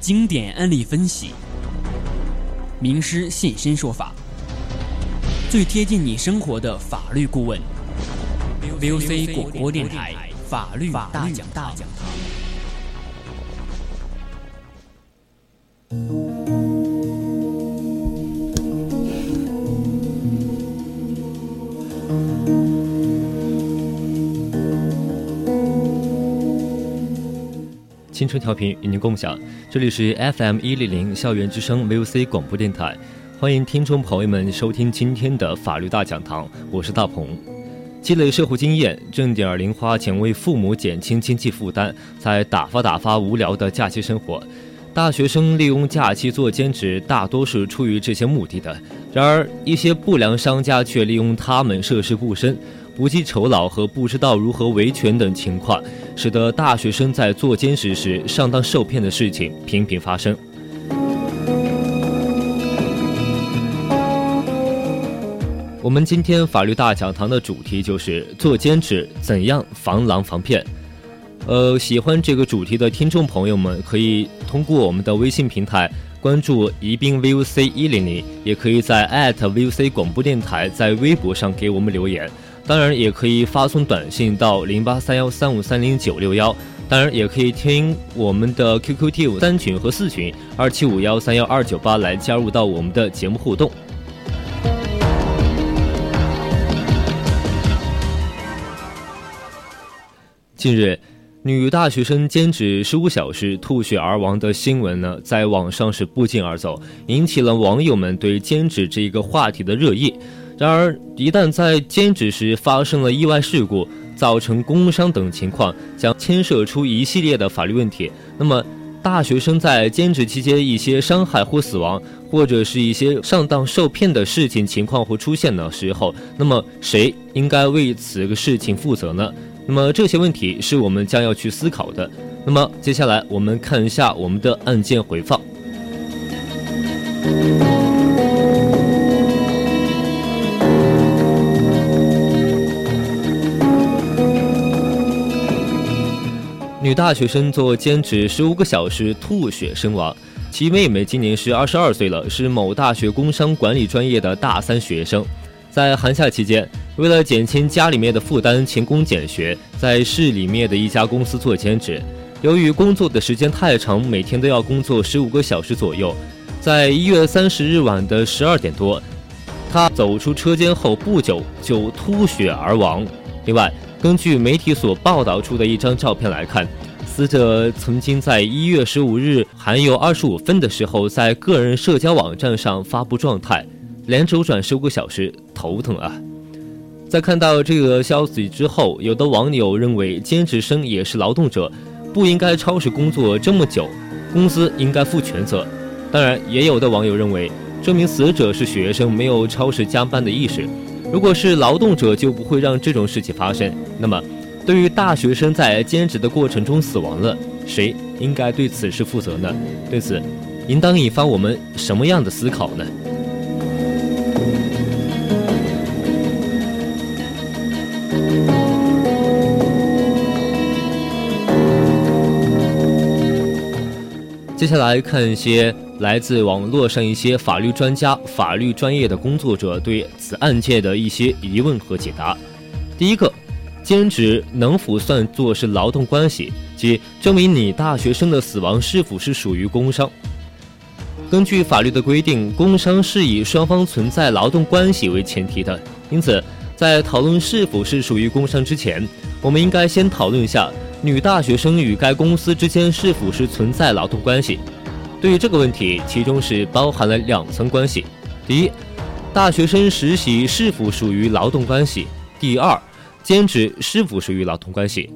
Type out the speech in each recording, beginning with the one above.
经典案例分析，名师现身说法，最贴近你生活的法律顾问。VOC 广播电台法律大讲堂。青春调频与您共享，这里是 FM 一零零校园之声 VOC 广播电台，欢迎听众朋友们收听今天的法律大讲堂，我是大鹏。积累社会经验，挣点零花钱为父母减轻经济负担，才打发打发无聊的假期生活。大学生利用假期做兼职，大多是出于这些目的的。然而，一些不良商家却利用他们涉世不深。不计酬劳和不知道如何维权等情况，使得大学生在做兼职时上当受骗的事情频频发生。我们今天法律大讲堂的主题就是做兼职怎样防狼防骗。呃，喜欢这个主题的听众朋友们，可以通过我们的微信平台关注宜宾 VOC 一零零，也可以在 @VOC 广播电台在微博上给我们留言。当然也可以发送短信到零八三幺三五三零九六幺，当然也可以听我们的 QQ T 五三群和四群二七五幺三幺二九八来加入到我们的节目互动。近日，女大学生兼职十五小时吐血而亡的新闻呢，在网上是不胫而走，引起了网友们对兼职这一个话题的热议。然而，一旦在兼职时发生了意外事故，造成工伤等情况，将牵涉出一系列的法律问题。那么，大学生在兼职期间一些伤害或死亡，或者是一些上当受骗的事情情况会出现的时候，那么谁应该为此个事情负责呢？那么这些问题是我们将要去思考的。那么接下来我们看一下我们的案件回放。女大学生做兼职十五个小时吐血身亡，其妹妹今年是二十二岁了，是某大学工商管理专业的大三学生。在寒假期间，为了减轻家里面的负担，勤工俭学，在市里面的一家公司做兼职。由于工作的时间太长，每天都要工作十五个小时左右，在一月三十日晚的十二点多，她走出车间后不久就吐血而亡。另外，根据媒体所报道出的一张照片来看，死者曾经在一月十五日还有二十五分的时候，在个人社交网站上发布状态，连轴转十五个小时，头疼啊！在看到这个消息之后，有的网友认为兼职生也是劳动者，不应该超时工作这么久，公司应该负全责。当然，也有的网友认为，这名死者是学生，没有超时加班的意识。如果是劳动者，就不会让这种事情发生。那么，对于大学生在兼职的过程中死亡了，谁应该对此事负责呢？对此，应当引发我们什么样的思考呢？接下来看一些。来自网络上一些法律专家、法律专业的工作者对此案件的一些疑问和解答。第一个，兼职能否算作是劳动关系？即证明你大学生的死亡是否是属于工伤？根据法律的规定，工伤是以双方存在劳动关系为前提的。因此，在讨论是否是属于工伤之前，我们应该先讨论一下女大学生与该公司之间是否是存在劳动关系。对于这个问题，其中是包含了两层关系：第一，大学生实习是否属于劳动关系；第二，兼职是否属于劳动关系。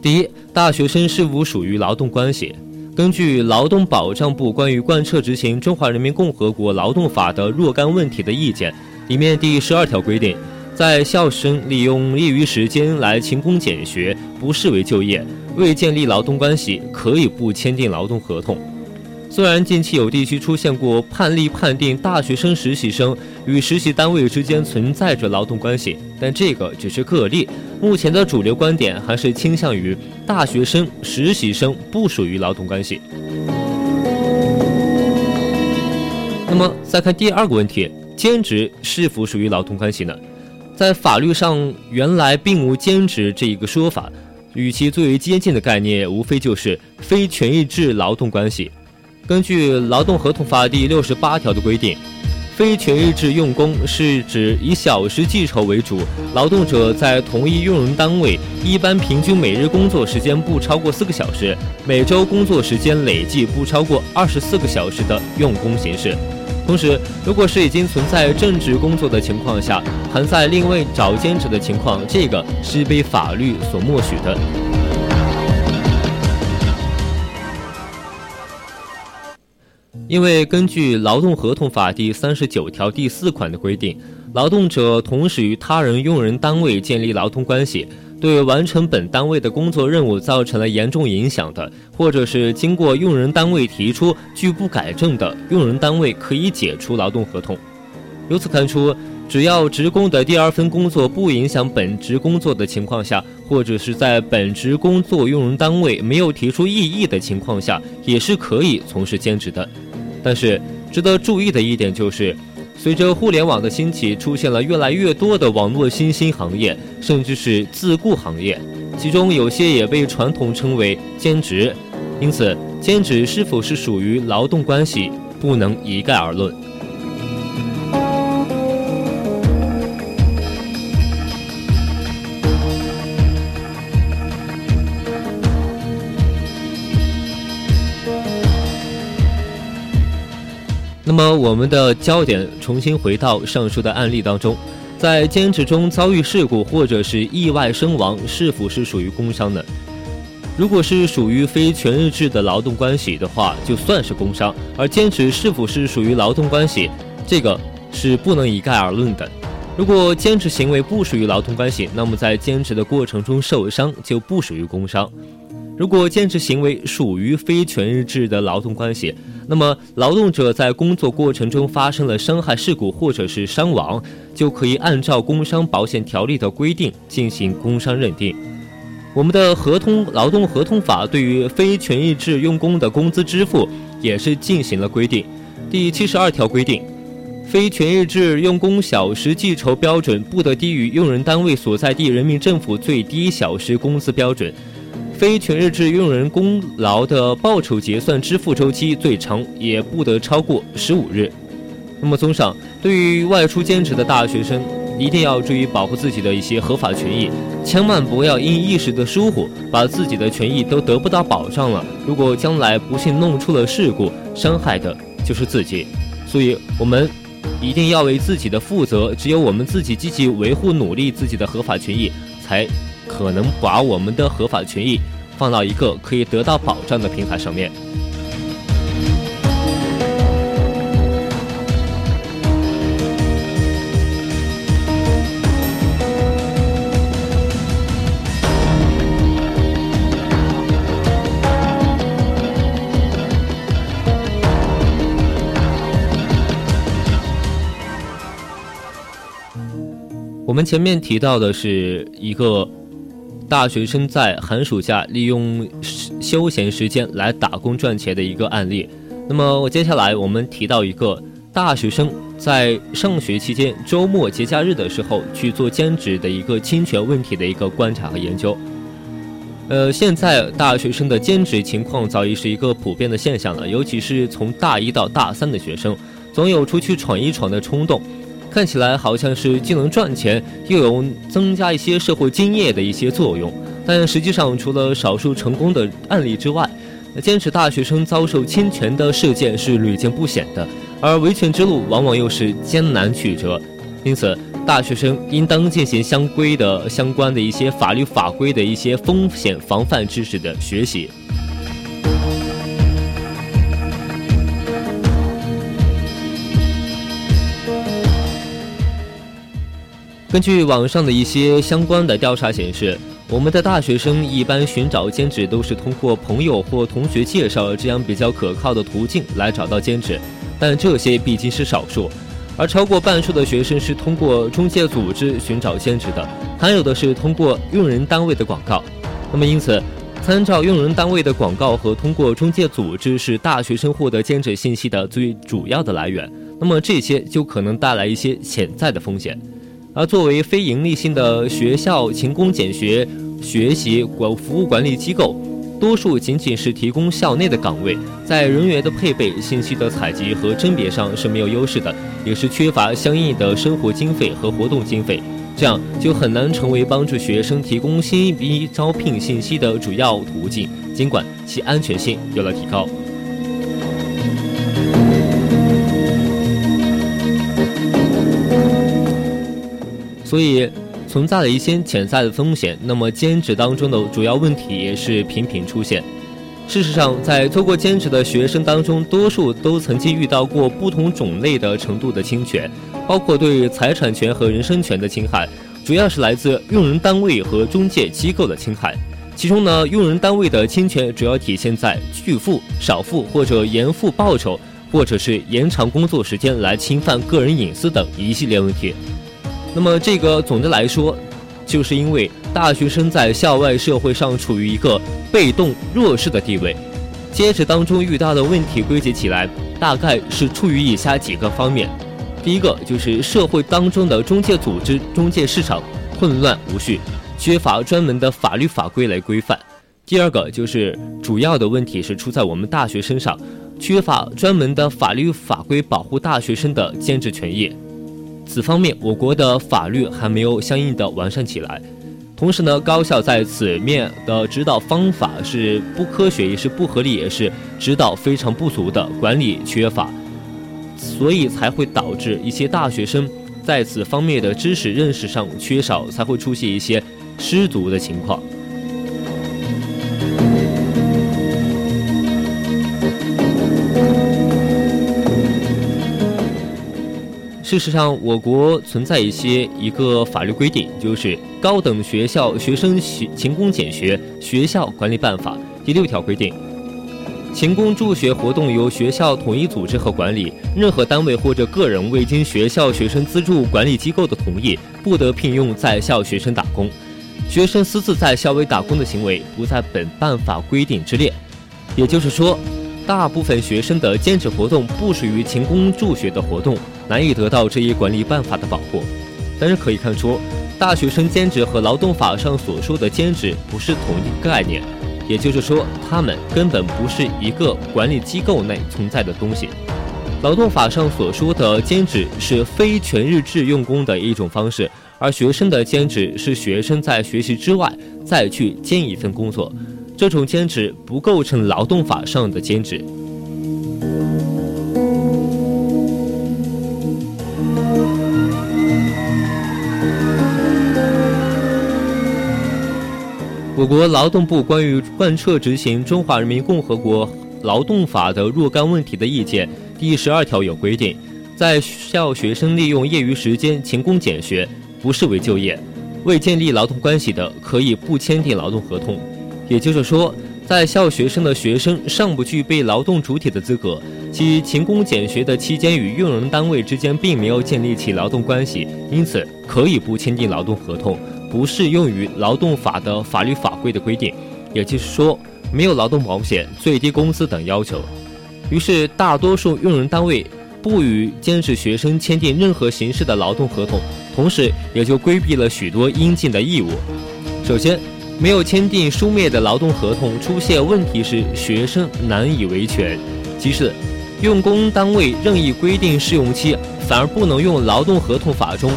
第一，大学生是否属于劳动关系？根据劳动保障部关于贯彻执行《中华人民共和国劳动法》的若干问题的意见里面第十二条规定。在校生利用业余时间来勤工俭学，不视为就业，未建立劳动关系，可以不签订劳动合同。虽然近期有地区出现过判例判定大学生实习生与实习单位之间存在着劳动关系，但这个只是个例。目前的主流观点还是倾向于大学生、实习生不属于劳动关系。那么再看第二个问题，兼职是否属于劳动关系呢？在法律上，原来并无兼职这一个说法，与其最为接近的概念，无非就是非权益制劳动关系。根据《劳动合同法》第六十八条的规定，非权益制用工是指以小时计酬为主，劳动者在同一用人单位，一般平均每日工作时间不超过四个小时，每周工作时间累计不超过二十四个小时的用工形式。同时，如果是已经存在正职工作的情况下，还在另外找兼职的情况，这个是被法律所默许的。因为根据《劳动合同法》第三十九条第四款的规定，劳动者同时与他人用人单位建立劳动关系，对完成本单位的工作任务造成了严重影响的，或者是经过用人单位提出拒不改正的，用人单位可以解除劳动合同。由此看出，只要职工的第二份工作不影响本职工作的情况下，或者是在本职工作用人单位没有提出异议的情况下，也是可以从事兼职的。但是值得注意的一点就是，随着互联网的兴起，出现了越来越多的网络新兴行业，甚至是自雇行业，其中有些也被传统称为兼职。因此，兼职是否是属于劳动关系，不能一概而论。那么，我们的焦点重新回到上述的案例当中，在兼职中遭遇事故或者是意外身亡，是否是属于工伤呢？如果是属于非全日制的劳动关系的话，就算是工伤；而兼职是否是属于劳动关系，这个是不能一概而论的。如果兼职行为不属于劳动关系，那么在兼职的过程中受伤就不属于工伤。如果兼职行为属于非全日制的劳动关系，那么劳动者在工作过程中发生了伤害事故或者是伤亡，就可以按照工伤保险条例的规定进行工伤认定。我们的合同劳动合同法对于非全日制用工的工资支付也是进行了规定。第七十二条规定，非全日制用工小时计酬标准不得低于用人单位所在地人民政府最低小时工资标准。非全日制用人功劳的报酬结算支付周期最长也不得超过十五日。那么，综上，对于外出兼职的大学生，一定要注意保护自己的一些合法权益，千万不要因一时的疏忽，把自己的权益都得不到保障了。如果将来不幸弄出了事故，伤害的就是自己。所以，我们一定要为自己的负责。只有我们自己积极维护、努力自己的合法权益，才。可能把我们的合法权益放到一个可以得到保障的平台上面。我们前面提到的是一个。大学生在寒暑假利用休闲时间来打工赚钱的一个案例。那么，我接下来我们提到一个大学生在上学期间周末节假日的时候去做兼职的一个侵权问题的一个观察和研究。呃，现在大学生的兼职情况早已是一个普遍的现象了，尤其是从大一到大三的学生，总有出去闯一闯的冲动。看起来好像是既能赚钱，又有增加一些社会经验的一些作用，但实际上，除了少数成功的案例之外，坚持大学生遭受侵权的事件是屡见不鲜的，而维权之路往往又是艰难曲折，因此，大学生应当进行相规的相关的一些法律法规的一些风险防范知识的学习。根据网上的一些相关的调查显示，我们的大学生一般寻找兼职都是通过朋友或同学介绍这样比较可靠的途径来找到兼职，但这些毕竟是少数，而超过半数的学生是通过中介组织寻找兼职的，还有的是通过用人单位的广告。那么因此，参照用人单位的广告和通过中介组织是大学生获得兼职信息的最主要的来源。那么这些就可能带来一些潜在的风险。而作为非营利性的学校勤工俭学学习管服务管理机构，多数仅仅是提供校内的岗位，在人员的配备、信息的采集和甄别上是没有优势的，也是缺乏相应的生活经费和活动经费，这样就很难成为帮助学生提供新一批招聘信息的主要途径，尽管其安全性有了提高。所以存在了一些潜在的风险。那么兼职当中的主要问题也是频频出现。事实上，在做过兼职的学生当中，多数都曾经遇到过不同种类的程度的侵权，包括对财产权和人身权的侵害，主要是来自用人单位和中介机构的侵害。其中呢，用人单位的侵权主要体现在拒付、少付或者延付报酬，或者是延长工作时间来侵犯个人隐私等一系列问题。那么，这个总的来说，就是因为大学生在校外社会上处于一个被动弱势的地位。兼职当中遇到的问题归结起来，大概是出于以下几个方面：第一个就是社会当中的中介组织、中介市场混乱无序，缺乏专门的法律法规来规范；第二个就是主要的问题是出在我们大学身上，缺乏专门的法律法规保护大学生的兼职权益。此方面，我国的法律还没有相应的完善起来。同时呢，高校在此面的指导方法是不科学，也是不合理，也是指导非常不足的，管理缺乏，所以才会导致一些大学生在此方面的知识认识上缺少，才会出现一些失足的情况。事实上，我国存在一些一个法律规定，就是《高等学校学生勤勤工俭学学校管理办法》第六条规定，勤工助学活动由学校统一组织和管理，任何单位或者个人未经学校学生资助管理机构的同意，不得聘用在校学生打工。学生私自在校外打工的行为不在本办法规定之列。也就是说。大部分学生的兼职活动不属于勤工助学的活动，难以得到这一管理办法的保护。但是可以看出，大学生兼职和劳动法上所说的兼职不是同一个概念，也就是说，他们根本不是一个管理机构内存在的东西。劳动法上所说的兼职是非全日制用工的一种方式，而学生的兼职是学生在学习之外再去兼一份工作。这种兼职不构成劳动法上的兼职。我国劳动部关于贯彻执行《中华人民共和国劳动法》的若干问题的意见第十二条有规定，在校学生利用业余时间勤工俭学，不视为就业，未建立劳动关系的，可以不签订劳动合同。也就是说，在校学生的学生尚不具备劳动主体的资格，其勤工俭学的期间与用人单位之间并没有建立起劳动关系，因此可以不签订劳动合同，不适用于劳动法的法律法规的规定。也就是说，没有劳动保险、最低工资等要求。于是，大多数用人单位不与兼职学生签订任何形式的劳动合同，同时也就规避了许多应尽的义务。首先，没有签订书面的劳动合同，出现问题时，学生难以维权。其次，用工单位任意规定试用期，反而不能用劳动合同法中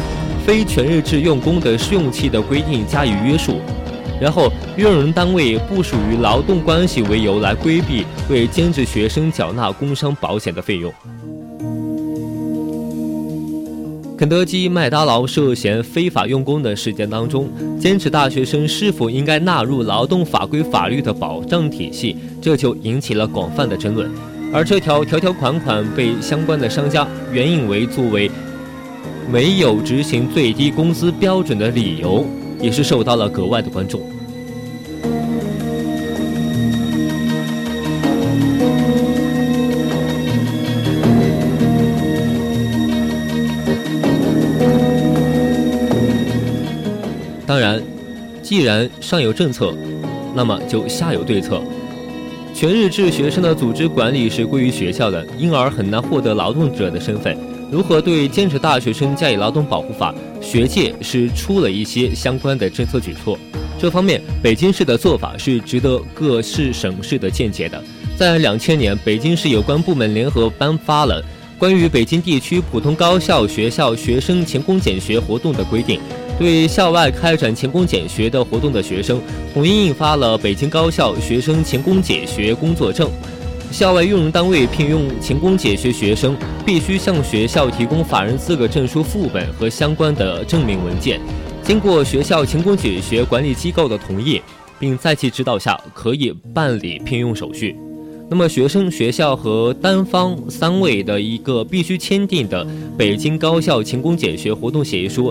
非全日制用工的试用期的规定加以约束。然后，用人单位不属于劳动关系为由来规避为兼职学生缴纳工伤保险的费用。肯德基、麦当劳涉嫌非法用工的事件当中，坚持大学生是否应该纳入劳动法规法律的保障体系，这就引起了广泛的争论。而这条条条款款被相关的商家援引为作为没有执行最低工资标准的理由，也是受到了格外的关注。当然既然上有政策，那么就下有对策。全日制学生的组织管理是归于学校的，因而很难获得劳动者的身份。如何对兼职大学生加以劳动保护法？学界是出了一些相关的政策举措。这方面，北京市的做法是值得各市省市的见解的。在两千年，北京市有关部门联合颁发了关于北京地区普通高校学校学生勤工俭学活动的规定。对校外开展勤工俭学的活动的学生，统一印发了《北京高校学生勤工俭学工作证》。校外用人单位聘用勤工俭学学生，必须向学校提供法人资格证书副本和相关的证明文件，经过学校勤工俭学管理机构的同意，并在其指导下，可以办理聘用手续。那么，学生、学校和单方三位的一个必须签订的《北京高校勤工俭学活动协议书》。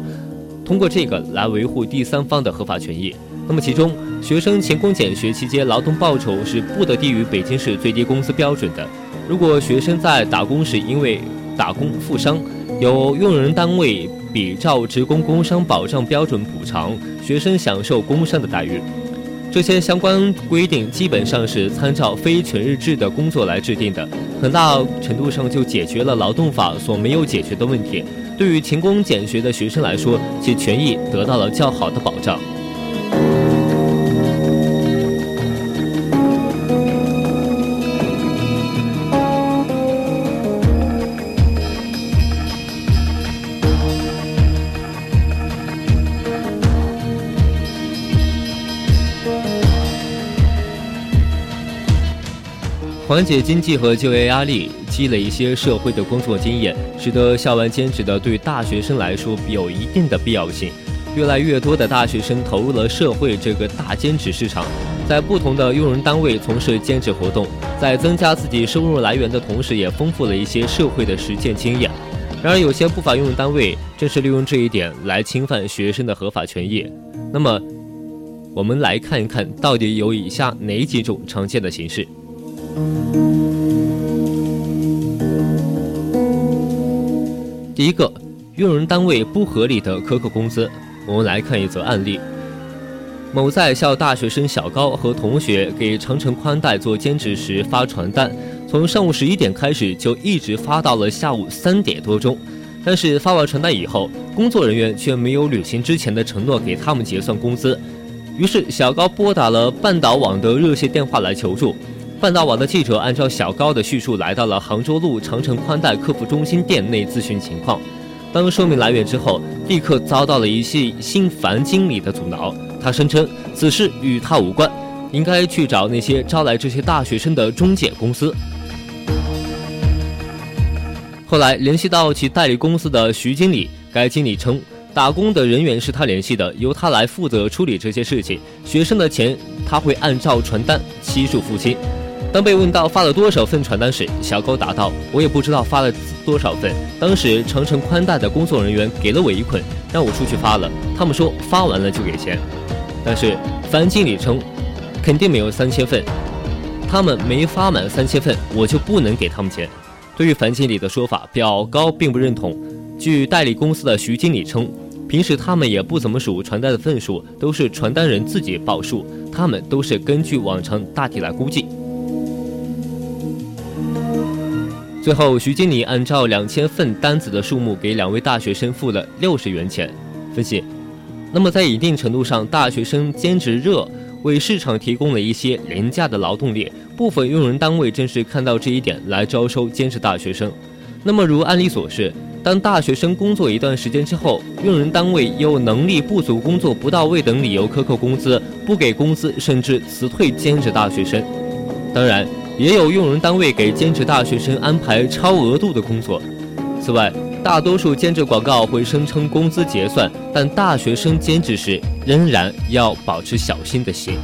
通过这个来维护第三方的合法权益。那么，其中学生勤工俭学期间劳动报酬是不得低于北京市最低工资标准的。如果学生在打工时因为打工负伤，由用人单位比照职工工伤保障标准补偿学生享受工伤的待遇。这些相关规定基本上是参照非全日制的工作来制定的，很大程度上就解决了劳动法所没有解决的问题。对于勤工俭学的学生来说，其权益得到了较好的保障。缓解经济和就业压力，积累一些社会的工作经验，使得校外兼职的对大学生来说有一定的必要性。越来越多的大学生投入了社会这个大兼职市场，在不同的用人单位从事兼职活动，在增加自己收入来源的同时，也丰富了一些社会的实践经验。然而，有些不法用人单位正是利用这一点来侵犯学生的合法权益。那么，我们来看一看到底有以下哪几种常见的形式。第一个，用人单位不合理的克扣工资。我们来看一则案例：某在校大学生小高和同学给长城宽带做兼职时发传单，从上午十一点开始就一直发到了下午三点多钟。但是发完传单以后，工作人员却没有履行之前的承诺给他们结算工资。于是小高拨打了半岛网的热线电话来求助。半岛网的记者按照小高的叙述，来到了杭州路长城宽带客服中心店内咨询情况。当说明来源之后，立刻遭到了一系姓樊经理的阻挠。他声称此事与他无关，应该去找那些招来这些大学生的中介公司。后来联系到其代理公司的徐经理，该经理称打工的人员是他联系的，由他来负责处理这些事情。学生的钱他会按照传单悉数付清。当被问到发了多少份传单时，小高答道：“我也不知道发了多少份。当时长城宽带的工作人员给了我一捆，让我出去发了。他们说发完了就给钱。但是樊经理称，肯定没有三千份，他们没发满三千份，我就不能给他们钱。对于樊经理的说法，表高并不认同。据代理公司的徐经理称，平时他们也不怎么数传单的份数，都是传单人自己报数，他们都是根据往常大体来估计。”最后，徐经理按照两千份单子的数目给两位大学生付了六十元钱。分析，那么在一定程度上，大学生兼职热为市场提供了一些廉价的劳动力。部分用人单位正是看到这一点来招收兼职大学生。那么如案例所示，当大学生工作一段时间之后，用人单位又能力不足、工作不到位等理由克扣工资、不给工资，甚至辞退兼职大学生。当然。也有用人单位给兼职大学生安排超额度的工作。此外，大多数兼职广告会声称工资结算，但大学生兼职时仍然要保持小心的心。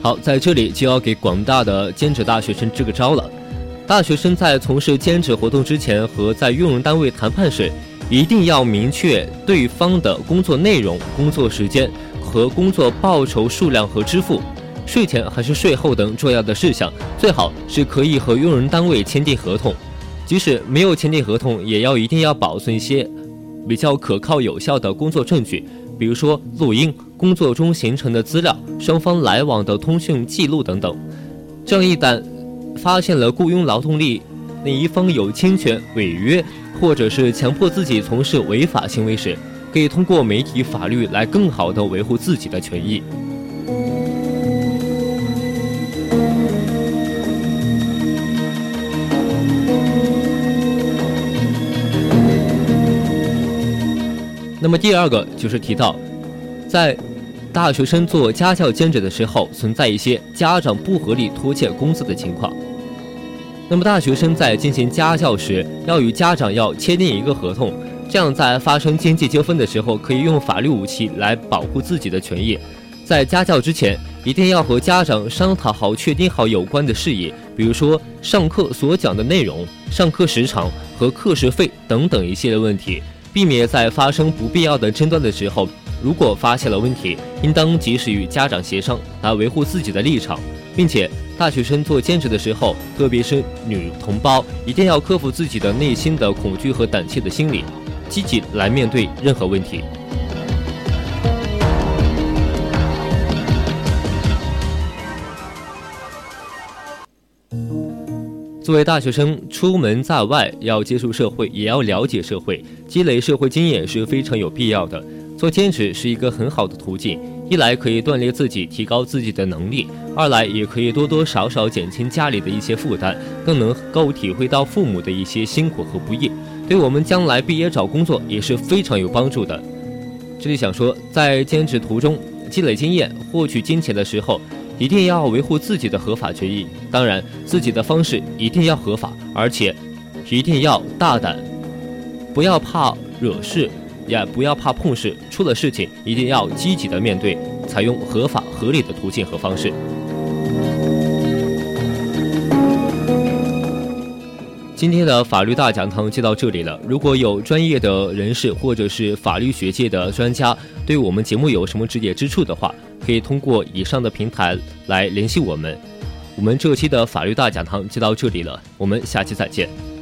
好，在这里就要给广大的兼职大学生支个招了：大学生在从事兼职活动之前和在用人单位谈判时。一定要明确对方的工作内容、工作时间和工作报酬数量和支付。税前还是税后等重要的事项，最好是可以和用人单位签订合同。即使没有签订合同，也要一定要保存一些比较可靠有效的工作证据，比如说录音、工作中形成的资料、双方来往的通讯记录等等。这样一旦发现了雇佣劳动力那一方有侵权、违约，或者是强迫自己从事违法行为时，可以通过媒体法律来更好的维护自己的权益。那么第二个就是提到，在大学生做家教兼职的时候，存在一些家长不合理拖欠工资的情况。那么大学生在进行家教时，要与家长要签订一个合同，这样在发生经济纠纷的时候，可以用法律武器来保护自己的权益。在家教之前，一定要和家长商讨好，确定好有关的事宜，比如说上课所讲的内容、上课时长和课时费等等一系列问题。避免在发生不必要的争端的时候，如果发现了问题，应当及时与家长协商，来维护自己的立场，并且大学生做兼职的时候，特别是女同胞，一定要克服自己的内心的恐惧和胆怯的心理，积极来面对任何问题。作为大学生，出门在外要接触社会，也要了解社会，积累社会经验是非常有必要的。做兼职是一个很好的途径，一来可以锻炼自己，提高自己的能力；二来也可以多多少少减轻家里的一些负担，更能够体会到父母的一些辛苦和不易，对我们将来毕业找工作也是非常有帮助的。这里想说，在兼职途中积累经验、获取金钱的时候。一定要维护自己的合法权益，当然，自己的方式一定要合法，而且一定要大胆，不要怕惹事，也不要怕碰事。出了事情，一定要积极的面对，采用合法合理的途径和方式。今天的法律大讲堂就到这里了。如果有专业的人士或者是法律学界的专家对我们节目有什么指点之处的话，可以通过以上的平台来联系我们。我们这期的法律大讲堂就到这里了，我们下期再见。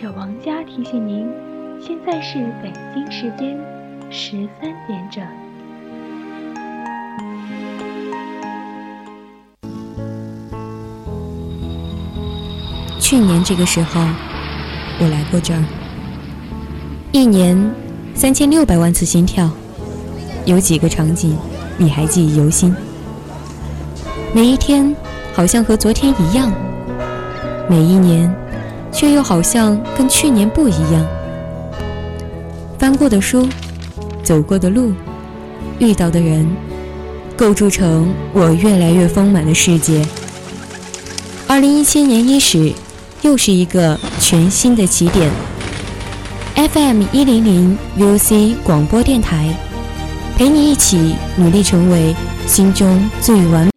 者王佳提醒您，现在是北京时间十三点整。去年这个时候，我来过这儿，一年三千六百万次心跳，有几个场景你还记忆犹新？每一天好像和昨天一样，每一年却又好像跟去年不一样。翻过的书，走过的路，遇到的人，构筑成我越来越丰满的世界。二零一七年伊始，又是一个全新的起点。FM 一零零 VOC 广播电台，陪你一起努力成为心中最完。